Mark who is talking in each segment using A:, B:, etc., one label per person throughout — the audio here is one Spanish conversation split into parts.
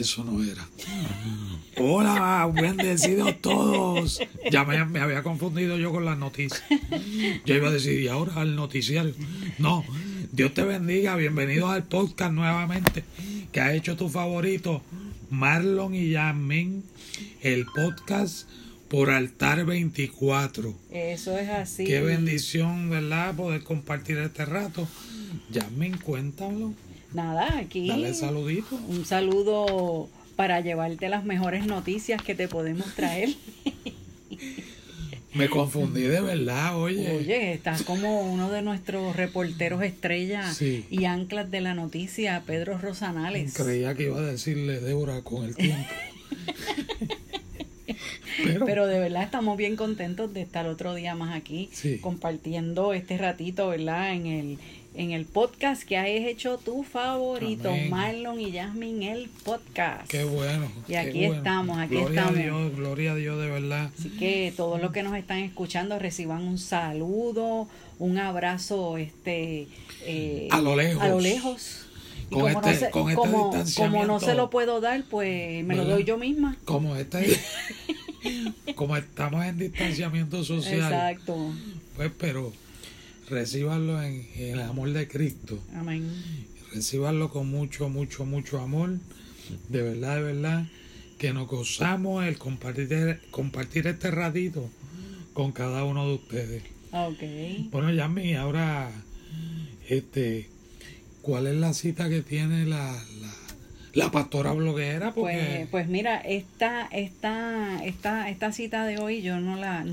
A: eso no era. Hola, bendecidos todos. Ya me, me había confundido yo con las noticias. Yo iba a decir, y ahora al noticiario. No, Dios te bendiga. Bienvenidos al podcast nuevamente que ha hecho tu favorito, Marlon y Yasmin, el podcast por Altar 24.
B: Eso es así.
A: Qué bendición, ¿verdad? Poder compartir este rato. Yasmin, cuéntalo.
B: Nada, aquí.
A: Dale saludito.
B: Un saludo para llevarte las mejores noticias que te podemos traer.
A: Me confundí de verdad, oye.
B: Oye, estás como uno de nuestros reporteros estrella
A: Sí.
B: y anclas de la noticia, Pedro Rosanales.
A: Creía que iba a decirle Débora con el tiempo. Pero,
B: Pero de verdad estamos bien contentos de estar otro día más aquí
A: Sí.
B: compartiendo este ratito, ¿verdad? En el en el podcast que has hecho tu favorito,
A: Amén.
B: Marlon y Jasmine, el podcast.
A: qué bueno.
B: Y aquí
A: bueno.
B: estamos, aquí
A: gloria
B: estamos.
A: a Dios, gloria a Dios de verdad.
B: Así que todos los que nos están escuchando reciban un saludo, un abrazo este eh,
A: A lo lejos.
B: a lo lejos. Y
A: Con
B: como, no
A: este-
B: se,
A: con este
B: como, como no se lo puedo dar, pues me lo doy yo misma.
A: Como este, como estamos en distanciamiento social,
B: Exacto.
A: pues pero recíbanlo en, en el amor de Cristo.
B: Amén.
A: Recíbanlo con mucho, mucho, mucho amor. De verdad, de verdad, que nos gozamos el compartir, compartir este ratito con cada uno de ustedes.
B: Ok.
A: Bueno, Yami, ahora, este, ¿cuál es la cita que tiene la, la, la pastora bloguera?
B: Pues,
A: Porque
B: pues mira, esta, esta, esta, esta cita de hoy yo no la,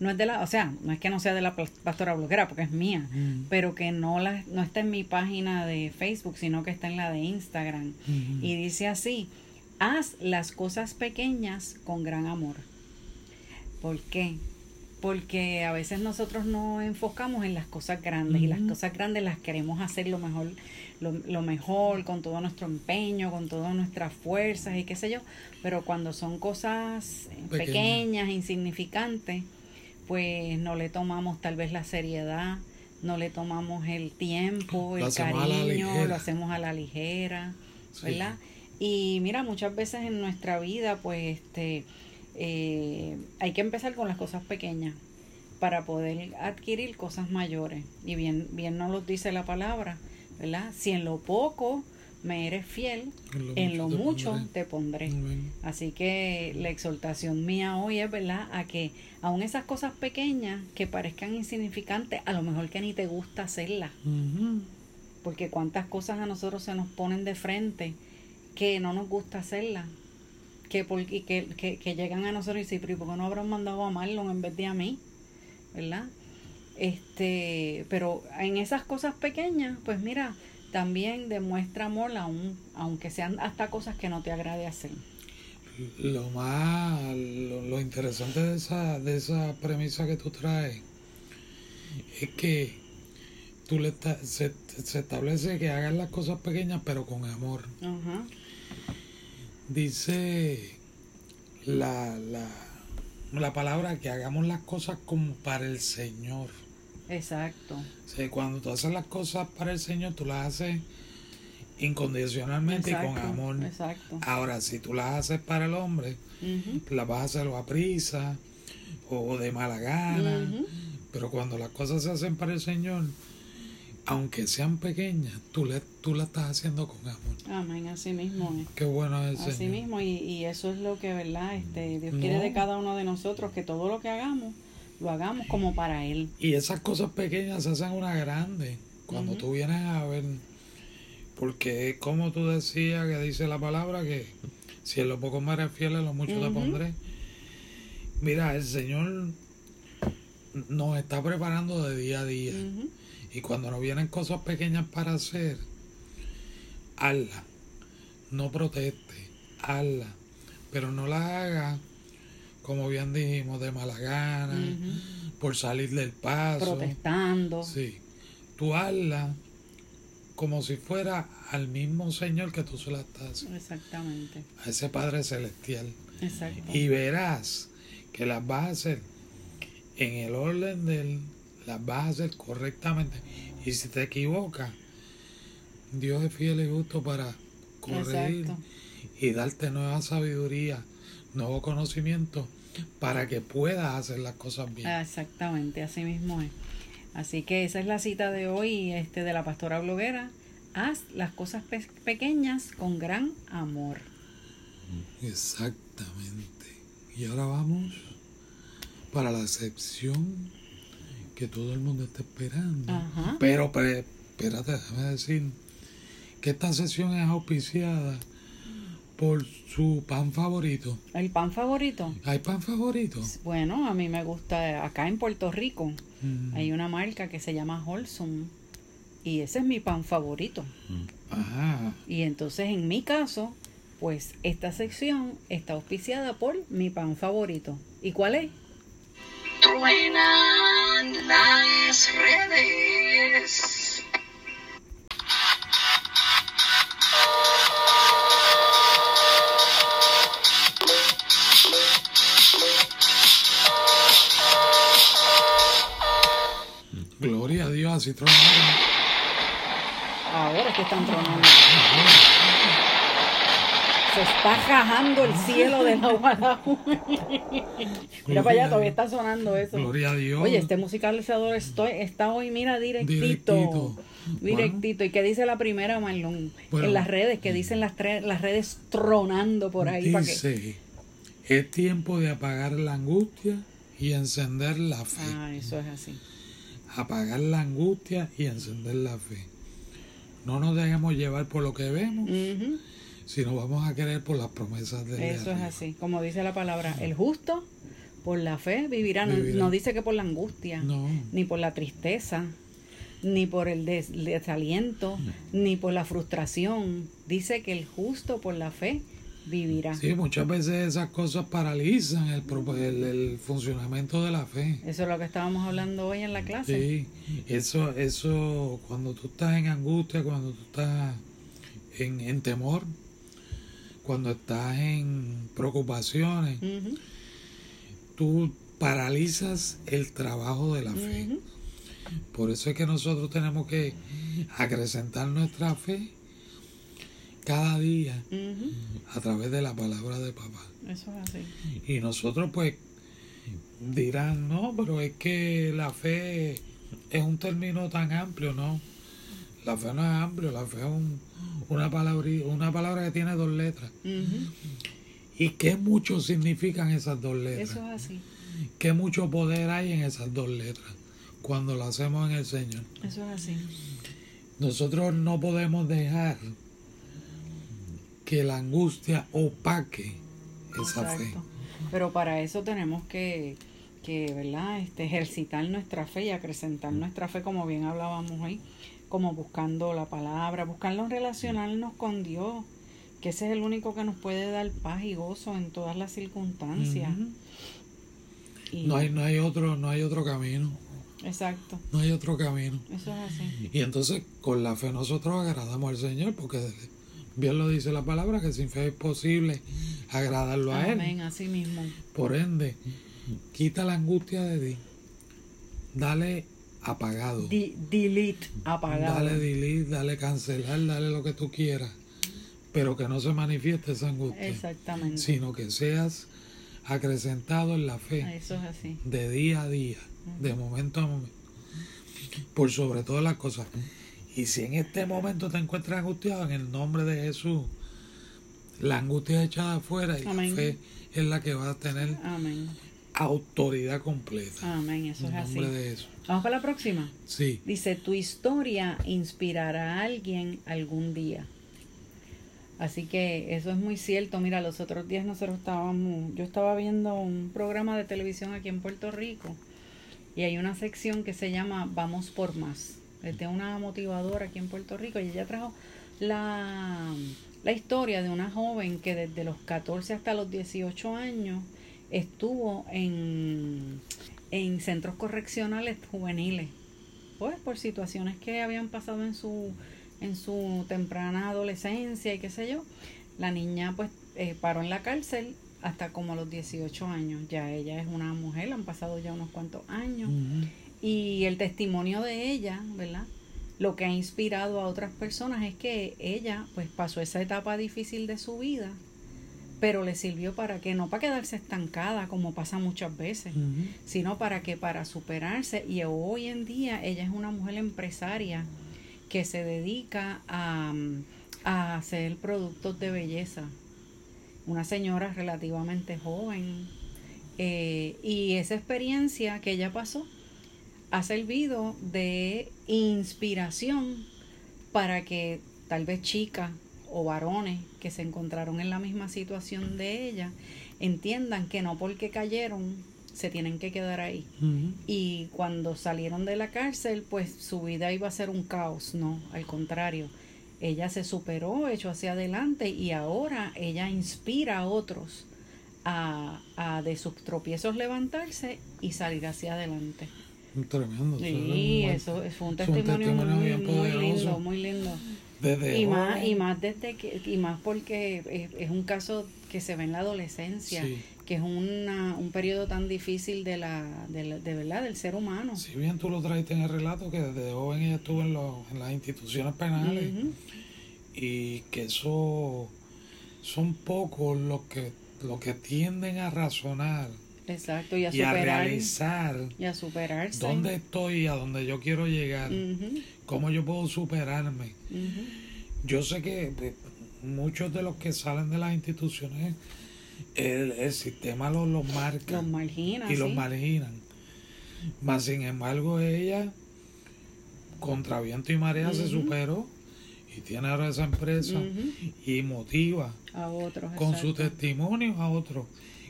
B: no es de la, o sea, no es que no sea de la pastora bloguera porque es mía,
A: Mm.
B: pero que no la, no está en mi página de Facebook, sino que está en la de Instagram.
A: Ujú.
B: Y dice así, haz las cosas pequeñas con gran amor. ¿Por qué? Porque a veces nosotros nos enfocamos en las cosas grandes y las cosas grandes las queremos hacer lo mejor, lo, lo mejor, con todo nuestro empeño, con todas nuestras fuerzas y qué sé yo. Pero cuando son cosas
A: Pequeñas.
B: insignificantes, pues no le tomamos tal vez la seriedad, no le tomamos el tiempo, el cariño, lo hacemos a la ligera,
A: Sí.
B: ¿verdad? Y mira, muchas veces en nuestra vida, pues, este, eh, hay que empezar con las cosas pequeñas para poder adquirir cosas mayores. Y bien, bien nos lo dice la palabra, ¿verdad? Si en lo poco me eres fiel, en lo mucho te pondré. Así que la exhortación mía hoy es, ¿verdad?, a que aun esas cosas pequeñas que parezcan insignificantes, a lo mejor que ni te gusta hacerlas, porque cuántas cosas a nosotros se nos ponen de frente que no nos gusta hacerlas, que, por, y que, que, que llegan a nosotros y dicen, pero ¿y por qué no habrán mandado a Marlon en vez de a mí? ¿Verdad? Este, pero en esas cosas pequeñas, pues mira, también demuestra amor aun, aunque sean hasta cosas que no te agrade hacer.
A: Lo más, lo, lo interesante de esa, de esa premisa que tú traes es que tú le se, se establece que hagas las cosas pequeñas pero con amor.
B: Ajá.
A: Dice la, la, la palabra que hagamos las cosas como para el Señor.
B: Exacto.
A: O sea, cuando tú haces las cosas para el Señor, tú las haces incondicionalmente y con amor.
B: Exacto.
A: Ahora, si tú las haces para el hombre, las vas a hacer a prisa o de mala gana. Pero cuando las cosas se hacen para el Señor, aunque sean pequeñas, tú, le, tú las estás haciendo con amor.
B: Amén, así mismo es.
A: Qué bueno es el
B: Así
A: Señor.
B: mismo, y, y eso es lo que, ¿verdad? Este, Dios
A: No.
B: quiere de cada uno de nosotros, que todo lo que hagamos, lo hagamos como para Él.
A: Y esas cosas pequeñas se hacen una grande cuando
B: Ujú.
A: tú vienes a ver. Porque es como tú decías que dice la palabra que si en lo poco me eres fiel, en lo mucho te pondré. Mira, el Señor nos está preparando de día a día.
B: Ujú.
A: Y cuando nos vienen cosas pequeñas para hacer, hazla. No proteste, hazla. pero no las hagas, como bien dijimos, de mala gana, por salir del paso.
B: Protestando.
A: Sí, tú hazla como si fuera al mismo Señor que tú se la estás
B: Exactamente.
A: a ese Padre Celestial.
B: Exacto.
A: Y verás que las vas a hacer en el orden de Él, las vas a hacer correctamente. Y si te equivocas, Dios es fiel y justo para corregir
B: Exacto.
A: y darte nueva sabiduría, nuevo conocimiento para que puedas hacer las cosas bien.
B: Exactamente, así mismo es. Así que esa es la cita de hoy este, de la pastora bloguera. Haz las cosas pe- pequeñas con gran amor.
A: Exactamente. Y ahora vamos para la sección que todo el mundo está esperando.
B: Ajá.
A: Pero, pero, espérate, déjame decir que esta sesión es auspiciada por su pan favorito.
B: ¿El pan favorito?
A: ¿Hay pan favorito?
B: Bueno, a mí me gusta, acá en Puerto Rico
A: Mm.
B: hay una marca que se llama Wholesome y ese es mi pan favorito.
A: Ajá.
B: Y entonces en mi caso, pues esta sección está auspiciada por mi pan favorito. ¿Y cuál es?
C: Truenan las redes.
A: Gloria a Dios, así tronaron.
B: Ahora es que están tronando. Se está rajando el cielo de la Guadalupe. Mira para allá, todavía está sonando eso.
A: Gloria a Dios.
B: Oye, este musicalizador estoy, está hoy, mira, directito.
A: Directito.
B: Directito. ¿Y qué dice la primera, Marlon?
A: Bueno.
B: en las redes, que dicen las, las redes tronando por ahí.
A: Dice, es tiempo de apagar la angustia y encender la fe.
B: Ah, eso es así.
A: Apagar la angustia y encender la fe. No nos dejemos llevar por lo que vemos,
B: Ujú,
A: sino vamos a querer por las promesas de Dios.
B: Eso es así. Como dice la palabra, el justo por la fe vivirá. No,
A: Vivirá.
B: no dice que por la angustia.
A: No,
B: ni por la tristeza, ni por el des- desaliento, ni por la frustración. Dice que el justo por la fe vivirá.
A: sí, muchas veces esas cosas paralizan el, el, el funcionamiento de la fe.
B: Eso es lo que estábamos hablando hoy en la clase.
A: Sí, eso, eso, cuando tú estás en angustia, cuando tú estás en, en temor, cuando estás en preocupaciones,
B: Ujú,
A: tú paralizas el trabajo de la fe. Por eso es que nosotros tenemos que acrecentar nuestra fe cada día a través de la palabra de papá.
B: Eso es así.
A: Y nosotros pues dirán, no, pero es que la fe es un término tan amplio, ¿no? La fe no es amplio, la fe es un- una, palabra, una palabra que tiene dos letras. ¿Y qué mucho significan esas dos letras?
B: Eso es así.
A: ¿Qué mucho poder hay en esas dos letras cuando lo hacemos en el Señor?
B: Eso es así.
A: Nosotros no podemos dejar que la angustia opaque esa fe.
B: Exacto. Pero para eso tenemos que, que ¿verdad? Este, ejercitar nuestra fe y acrecentar nuestra fe, como bien hablábamos hoy, como buscando la palabra, buscando relacionarnos con Dios, que ese es el único que nos puede dar paz y gozo en todas las circunstancias. Y-
A: No hay, no hay otro, no hay otro camino.
B: Exacto,
A: No hay otro camino.
B: eso es así.
A: Y entonces con la fe nosotros agradamos al Señor, porque bien lo dice la palabra, que sin fe es posible agradarlo a Él.
B: Amén, así mismo.
A: Por ende, quita la angustia de ti. Dale apagado.
B: Di- delete, apagado.
A: Dale delete, dale cancelar, dale lo que tú quieras. Pero que no se manifieste esa angustia.
B: Exactamente.
A: Sino que seas acrecentado en la fe.
B: Eso es así.
A: de día a día, de momento a momento, por sobre todas las cosas. Y si en este momento te encuentras angustiado, en el nombre de Jesús, la angustia es echada afuera y
B: Amén.
A: la fe es la que va a tener
B: Amén.
A: Autoridad completa.
B: Amén, eso
A: en
B: es así.
A: de.
B: Vamos con la próxima.
A: Sí,
B: Dice, tu historia inspirará a alguien algún día. Así que eso es muy cierto. Mira, los otros días nosotros estábamos, yo estaba viendo un programa de televisión aquí en Puerto Rico y hay una sección que se llama Vamos por Más. Es de una motivadora aquí en Puerto Rico y ella trajo la, la historia de una joven que desde los 14 hasta los 18 años estuvo en, en centros correccionales juveniles, pues por situaciones que habían pasado en su, en su temprana adolescencia y qué sé yo. La niña pues eh, paró en la cárcel hasta como a los 18 años. Ya ella es una mujer, han pasado ya unos cuantos años. Y el testimonio de ella, ¿verdad? Lo que ha inspirado a otras personas es que ella pues pasó esa etapa difícil de su vida, pero le sirvió para que no para quedarse estancada como pasa muchas veces, sino para que para superarse y hoy en día ella es una mujer empresaria que se dedica a, a hacer productos de belleza. Una señora relativamente joven. eh, y esa experiencia que ella pasó ha servido de inspiración para que tal vez chicas o varones que se encontraron en la misma situación de ella entiendan que no porque cayeron se tienen que quedar ahí. Y cuando salieron de la cárcel, pues su vida iba a ser un caos, no, al contrario. Ella se superó, echó hacia adelante y ahora ella inspira a otros a, a de sus tropiezos levantarse y salir hacia adelante.
A: Tremendo.
B: Sí,
A: eso
B: eso
A: es
B: fue un
A: es un
B: testimonio, muy, lindo, muy lindo.
A: Desde
B: Y más, y más desde que, y más porque es, es un caso que se ve en la adolescencia,
A: Sí.
B: que es una, un periodo tan difícil de la, de, la- de verdad del ser humano.
A: Si bien tú lo traiste en el relato, que desde joven ella estuvo en, los- en las instituciones penales y que eso son pocos los que, los que tienden a razonar
B: Exacto, y a
A: y a realizar
B: y a superarse.
A: dónde estoy y a dónde yo quiero llegar, cómo yo puedo superarme. Yo sé que pues, muchos de los que salen de las instituciones, el, el sistema los, los marca
B: Los margina,
A: y los marginan. Mas, sin embargo, ella, contra viento y marea, se superó y tiene ahora esa empresa y motiva
B: a otros.
A: con
B: exacto.
A: testimonios a otros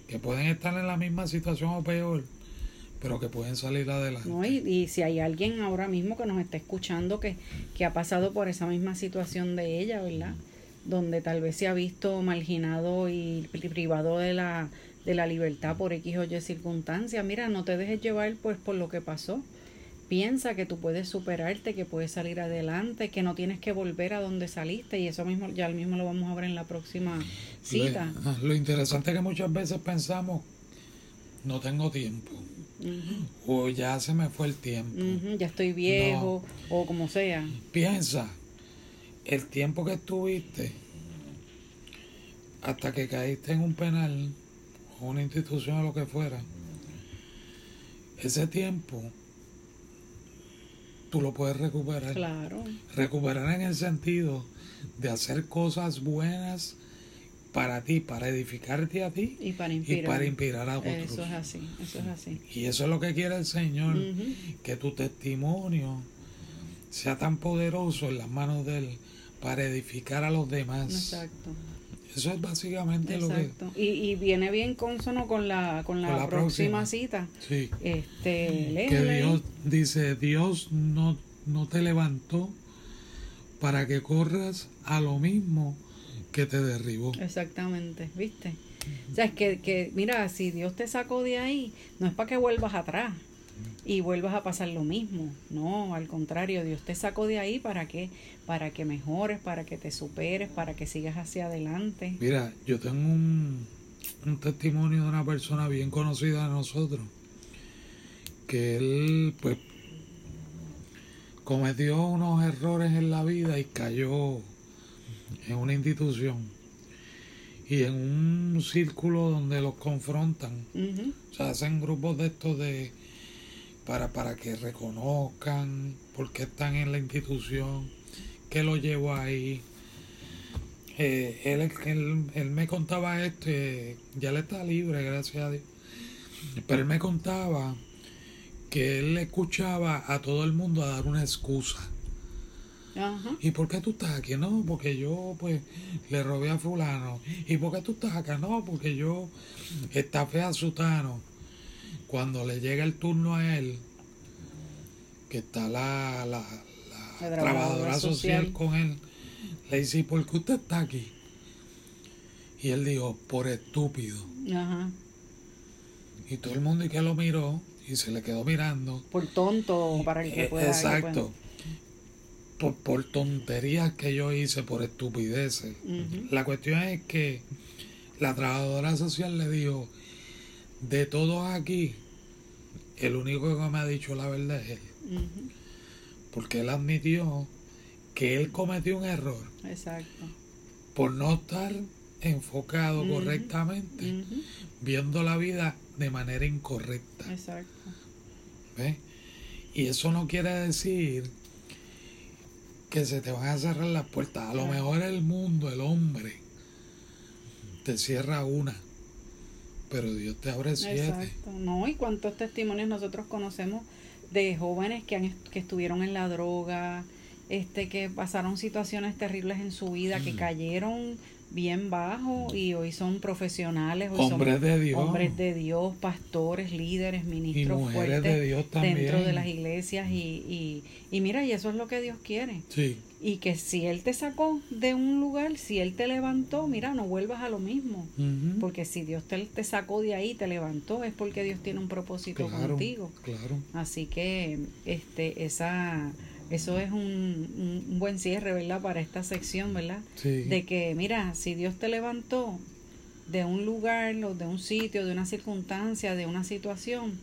A: que pueden estar en la misma situación o peor, pero que pueden salir adelante.
B: ¿no? Y, y si hay alguien ahora mismo que nos está escuchando que, que ha pasado por esa misma situación de ella, ¿verdad? Donde tal vez se ha visto marginado y pri- privado de la, de la libertad por X o Y circunstancias. Mira, no te dejes llevar pues por lo que pasó. Piensa que tú puedes superarte, que puedes salir adelante, que no tienes que volver a donde saliste y eso mismo ya mismo lo vamos a ver en la próxima cita.
A: Lo, lo interesante es que muchas veces pensamos, no tengo tiempo, O ya se me fue el tiempo.
B: ya estoy viejo o como sea.
A: Piensa, el tiempo que estuviste hasta que caíste en un penal o una institución o lo que fuera, ese tiempo tú lo puedes recuperar.
B: Claro.
A: Recuperar en el sentido de hacer cosas buenas para ti, para edificarte a ti
B: Y para
A: y
B: inspirar.
A: para inspirar a otros.
B: Eso es así, eso es así.
A: Y eso es lo que quiere el Señor, que tu testimonio sea tan poderoso en las manos de Él para edificar a los demás.
B: Exacto.
A: Eso es básicamente lo que...
B: Exacto. Y, y viene bien consono con la, con la,
A: Con la
B: próxima,
A: próxima.
B: cita.
A: Sí,
B: Este,
A: que. Dios dice, Dios no, no te levantó para que corras a lo mismo que te derribó.
B: Exactamente, ¿viste? O sea, es que, que, mira, si Dios te sacó de ahí, no es para que vuelvas atrás y vuelvas a pasar lo mismo. No, al contrario, Dios te sacó de ahí para que, para que mejores, para que te superes, para que sigas hacia adelante.
A: Mira, yo tengo un, un testimonio de una persona bien conocida de nosotros, que él pues cometió unos errores en la vida y cayó en una institución y en un círculo donde los confrontan.
B: Ujú,
A: O sea, hacen grupos de estos de para, para que reconozcan por qué están en la institución, qué lo llevó ahí. Eh, él, él, él me contaba esto, eh, ya él está libre, gracias a Dios. Pero él me contaba que él escuchaba a todo el mundo a dar una excusa.
B: Ajá.
A: ¿Y por qué tú estás aquí? No, porque yo pues le robé a fulano. ¿Y por qué tú estás acá? No, porque yo está fea sutano. Cuando le llega el turno a él, que está la, la, la
B: La
A: trabajadora social.
B: social.
A: con él, le dice, ¿y por qué usted está aquí? Y él dijo, por estúpido.
B: Ajá.
A: Y todo el mundo y que lo miró y se le quedó mirando.
B: Por tonto, para el que
A: Eh,
B: pueda. que
A: Exacto. Por, por tonterías que yo hice, por estupideces. La cuestión es que la trabajadora social le dijo, de todos aquí, el único que me ha dicho la verdad es él. Porque él admitió que él cometió un error
B: Exacto.
A: por no estar enfocado correctamente, viendo la vida de manera incorrecta.
B: Exacto.
A: ¿ves? Y eso no quiere decir que se te van a cerrar las puertas. A lo mejor el mundo, el hombre, te cierra una, pero Dios te abre siete.
B: Exacto. No, y cuántos testimonios nosotros conocemos de jóvenes que han que estuvieron en la droga, este que pasaron situaciones terribles en su vida,
A: Mm.
B: que cayeron bien bajo y hoy son profesionales, hoy
A: Hombres
B: son
A: de Dios.
B: hombres de Dios, pastores, líderes, ministros fuertes
A: de Dios también.
B: dentro de las iglesias y, y, y mira, y eso es lo que Dios quiere.
A: Sí,
B: Y que si Él te sacó de un lugar, si Él te levantó, mira, no vuelvas a lo mismo. Porque si Dios te, te sacó de ahí, te levantó, es porque Dios tiene un propósito
A: claro,
B: contigo.
A: claro.
B: Así que este, esa, eso es un, un- buen cierre, ¿verdad? Para esta sección, ¿verdad?
A: Sí.
B: De que, mira, si Dios te levantó de un lugar, o de un sitio, de una circunstancia, de una situación,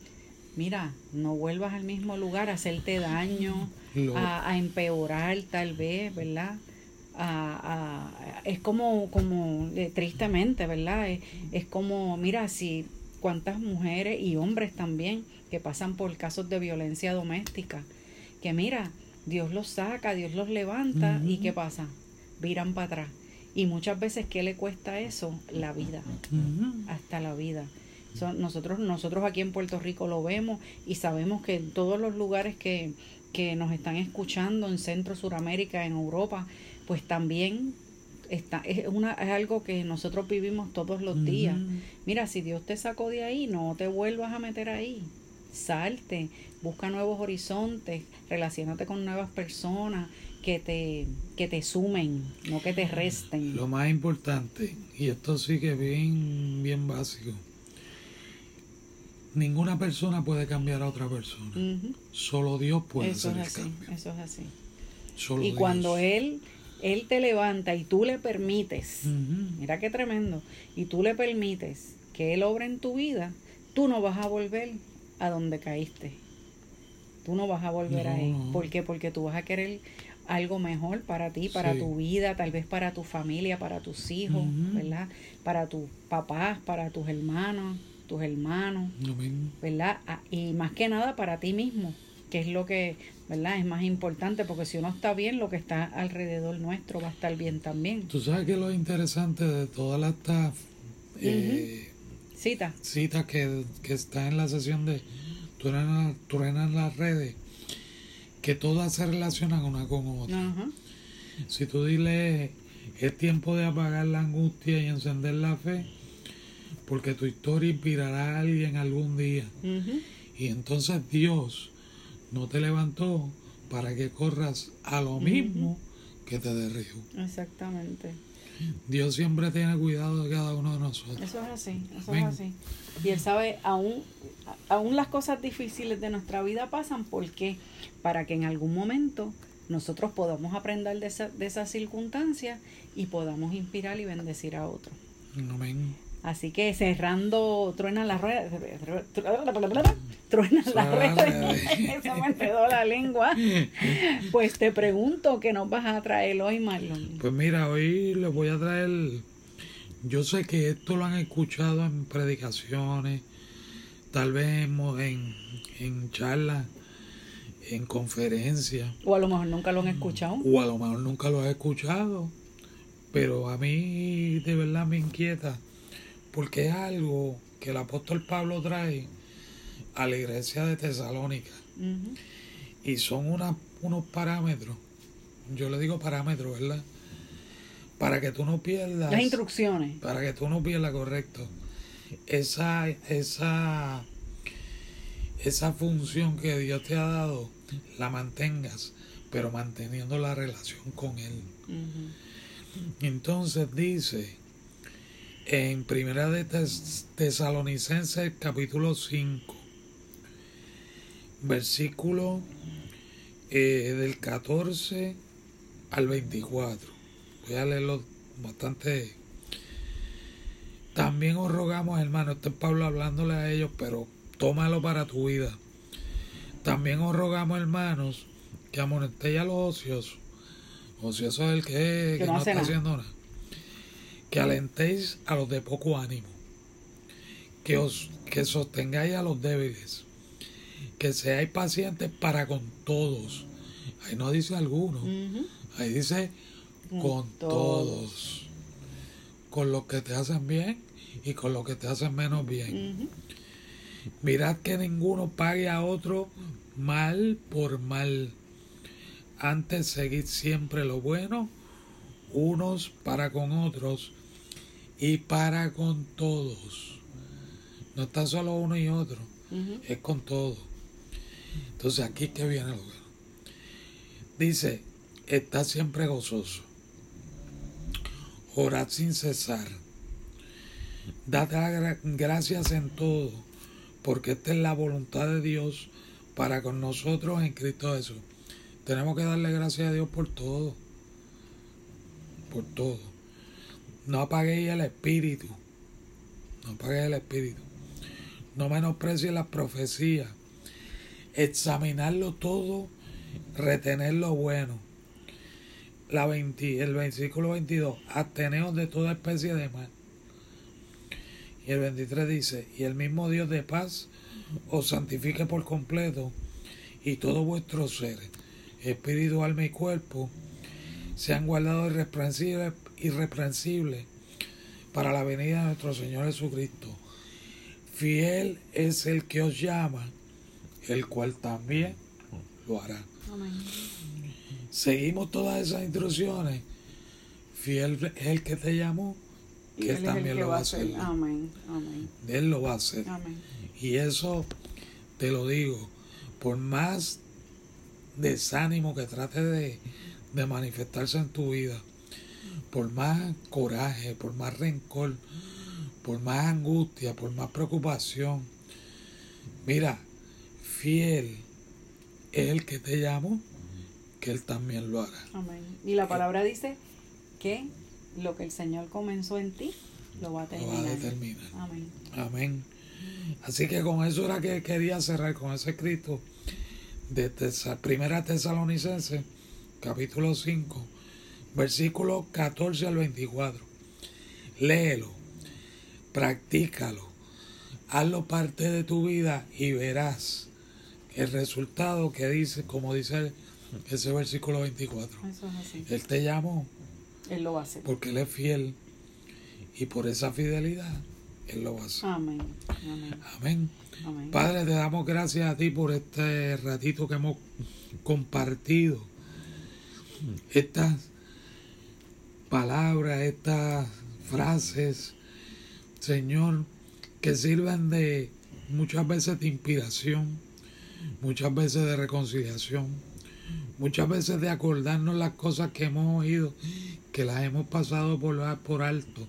B: mira, no vuelvas al mismo lugar a hacerte daño, a empeorar tal vez, ¿verdad? A- a- es como, como eh, tristemente, ¿verdad? Es, es como, mira, si cuántas mujeres y hombres también que pasan por casos de violencia doméstica, que mira, Dios los saca, Dios los levanta y. ¿qué pasa? Viran para atrás. Y muchas veces, ¿qué le cuesta eso? La vida hasta la vida. Nosotros, nosotros aquí en Puerto Rico lo vemos y sabemos que en todos los lugares que, que nos están escuchando, en Centro, Suramérica, en Europa, pues también está, es, una, es algo que nosotros vivimos todos los días. Mira, si Dios te sacó de ahí, no te vuelvas a meter ahí. Salte, busca nuevos horizontes, relacionate con nuevas personas que te, que te sumen, no que te resten.
A: Lo más importante, y esto sí que es bien, bien básico, ninguna persona puede cambiar a otra persona. Solo Dios puede
B: Eso es
A: el
B: así,
A: cambio.
B: eso es así.
A: Solo
B: Y
A: Dios.
B: cuando él, él te levanta y tú le permites, mira qué tremendo, y tú le permites que él obre en tu vida, tú no vas a volver a donde caíste. Tú no vas a volver
A: No,
B: ahí. ¿Por qué? Porque tú vas a querer algo mejor para ti, para
A: Sí.
B: tu vida, tal vez para tu familia, para tus hijos. ¿verdad? Para tus papás, para tus hermanos, tus hermanos.
A: Amén.
B: ¿verdad? Ah, Y más que nada para ti mismo, que es lo que, ¿verdad? Es más importante, porque si uno está bien, lo que está alrededor nuestro va a estar bien también.
A: Tú sabes que lo interesante de todas estas, eh,
B: Cita.
A: citas que, que están en la sesión de Truenan, Truenan las redes, que todas se relacionan una con otra. Si tú dile, es tiempo de apagar la angustia y encender la fe, porque tu historia inspirará a alguien algún día. Y entonces Dios no te levantó para que corras a lo mismo que te derribó.
B: Exactamente.
A: Dios siempre tiene cuidado de cada uno de nosotros.
B: Eso es así, eso
A: Amén.
B: es así. Y él sabe, aún, aún las cosas difíciles de nuestra vida pasan porque para que en algún momento nosotros podamos aprender de esa, de esas circunstancias y podamos inspirar y bendecir a otros.
A: Amén.
B: Así que cerrando, truena la rueda, truena la rueda, se me enredó la lengua. Pues te pregunto, ¿qué nos vas a traer hoy, Marlon?
A: Pues mira, hoy les voy a traer. Yo sé que esto lo han escuchado en predicaciones, tal vez en, en charlas, en conferencias,
B: O a lo mejor nunca lo han escuchado.
A: o a lo mejor nunca lo has escuchado, pero a mí de verdad me inquieta, porque es algo que el apóstol Pablo trae a la iglesia de Tesalónica, y son una- unos parámetros, yo le digo parámetros, ¿verdad? Para que tú no pierdas
B: Las instrucciones.
A: para que tú no pierdas correcto esa esa esa función que Dios te ha dado la mantengas pero manteniendo la relación con él entonces dice en Primera de Tes- Tesalonicenses capítulo 5, versículo eh, del 14 al 24. Voy a leerlo bastante. También os rogamos, hermanos, este es Pablo hablándole a ellos, pero tómalo para tu vida. También os rogamos, hermanos, que amonestéis a los ociosos. Ocioso es el que, que
B: no
A: no está haciendo nada. Que alentéis a los de poco ánimo. Que os que sostengáis a los débiles. Que seáis pacientes para con todos. Ahí no dice alguno. Ahí dice
B: Con
A: con
B: todos.
A: todos. Con los que te hacen bien y con los que te hacen menos bien. Mirad que ninguno pague a otro mal por mal. Antes seguid siempre lo bueno, unos para con otros y para con todos. No está solo uno y otro, es con todos. Entonces aquí que viene lo bueno. Dice, está siempre gozoso. Orad sin cesar. Dad gra- gracias en todo, porque esta es la voluntad de Dios para con nosotros en Cristo Jesús. Tenemos que darle gracias a Dios por todo. Por todo. No apaguéis el espíritu. No apaguéis el espíritu. No menosprecies las profecías. Examinarlo todo, retener lo bueno. La 20 el versículo 22. Absteneos de toda especie de mal. Y el 23 dice, y el mismo Dios de paz os santifique por completo y todo vuestro ser, espíritu, alma y cuerpo, sean guardados irreprensibles, irreprensibles para la venida de nuestro Señor Jesucristo. Fiel es el que os llama, el cual también lo hará. Seguimos todas esas instrucciones. Fiel es el que te llamó, que
B: Él
A: él también lo
B: va a
A: a
B: hacer.
A: hacer.
B: Amén. Amén.
A: Él lo va a hacer.
B: Amén.
A: Y eso te lo digo, por más desánimo que trate de, de manifestarse en tu vida, por más coraje, por más rencor, por más angustia, por más preocupación, mira, fiel es el que te llamó, que Él también lo hará.
B: Amén. Y la palabra dice que lo que el Señor comenzó en ti lo va a
A: Lo va a
B: terminar.
A: determinar.
B: Amén.
A: Amén. Así que con eso era que quería cerrar con ese escrito de Tesa- Primera Tesalonicense, capítulo 5, versículo 14 al 24. Léelo, practícalo, hazlo parte de tu vida y verás el resultado que dice, como dice ese versículo 24.
B: Eso es así.
A: Él te llamó
B: Él lo va a hacer.
A: porque Él es fiel y por esa fidelidad Él lo va a hacer.
B: Amén. Amén.
A: Amén.
B: Amén.
A: Padre, te damos gracias a ti por este ratito que hemos compartido. Estas palabras, estas frases, Señor, que sirven de muchas veces de inspiración, muchas veces de reconciliación, muchas veces de acordarnos las cosas que hemos oído, que las hemos pasado por, por alto,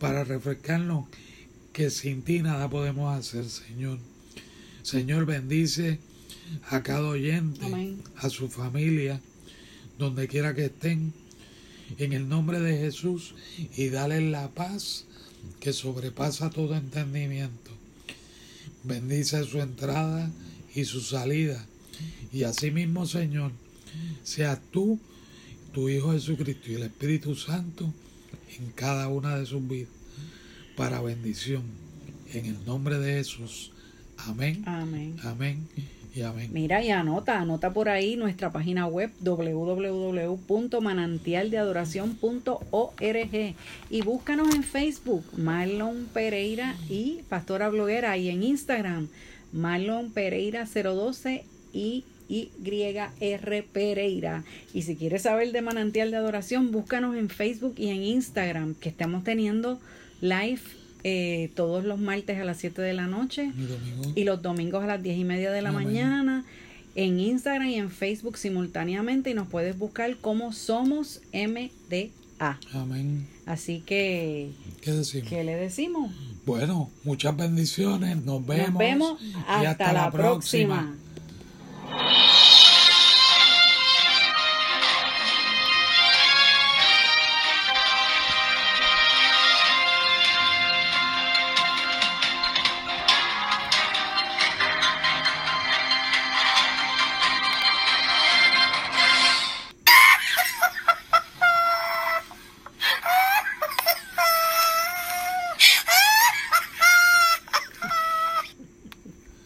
A: para refrescarnos que sin ti nada podemos hacer, Señor. Señor, bendice a cada oyente,
B: Amén.
A: a su familia, donde quiera que estén, en el nombre de Jesús, y dale la paz que sobrepasa todo entendimiento. Bendice su entrada y su salida. Y asimismo, Señor, sea tú, tu Hijo Jesucristo y el Espíritu Santo en cada una de sus vidas para bendición. En el nombre de Jesús. Amén.
B: Amén.
A: Amén
B: Mira y anota, anota por ahí nuestra página web www.manantialdeadoración.org y búscanos en Facebook Marlon Pereira y Pastora Bloguera y en Instagram Marlon Pereira 012 y YR Pereira. Y si quieres saber de Manantial de Adoración, búscanos en Facebook y en Instagram, que estamos teniendo live eh, todos los martes a las 7 de la noche y los domingos a las 10 y media de la
A: Amén.
B: mañana en Instagram y en Facebook simultáneamente y nos puedes buscar como Somos MD A.
A: Amén.
B: Así que,
A: ¿Qué decimos?
B: ¿qué le decimos?
A: Bueno, muchas bendiciones. Nos vemos.
B: Nos vemos
A: y
B: hasta, la próxima.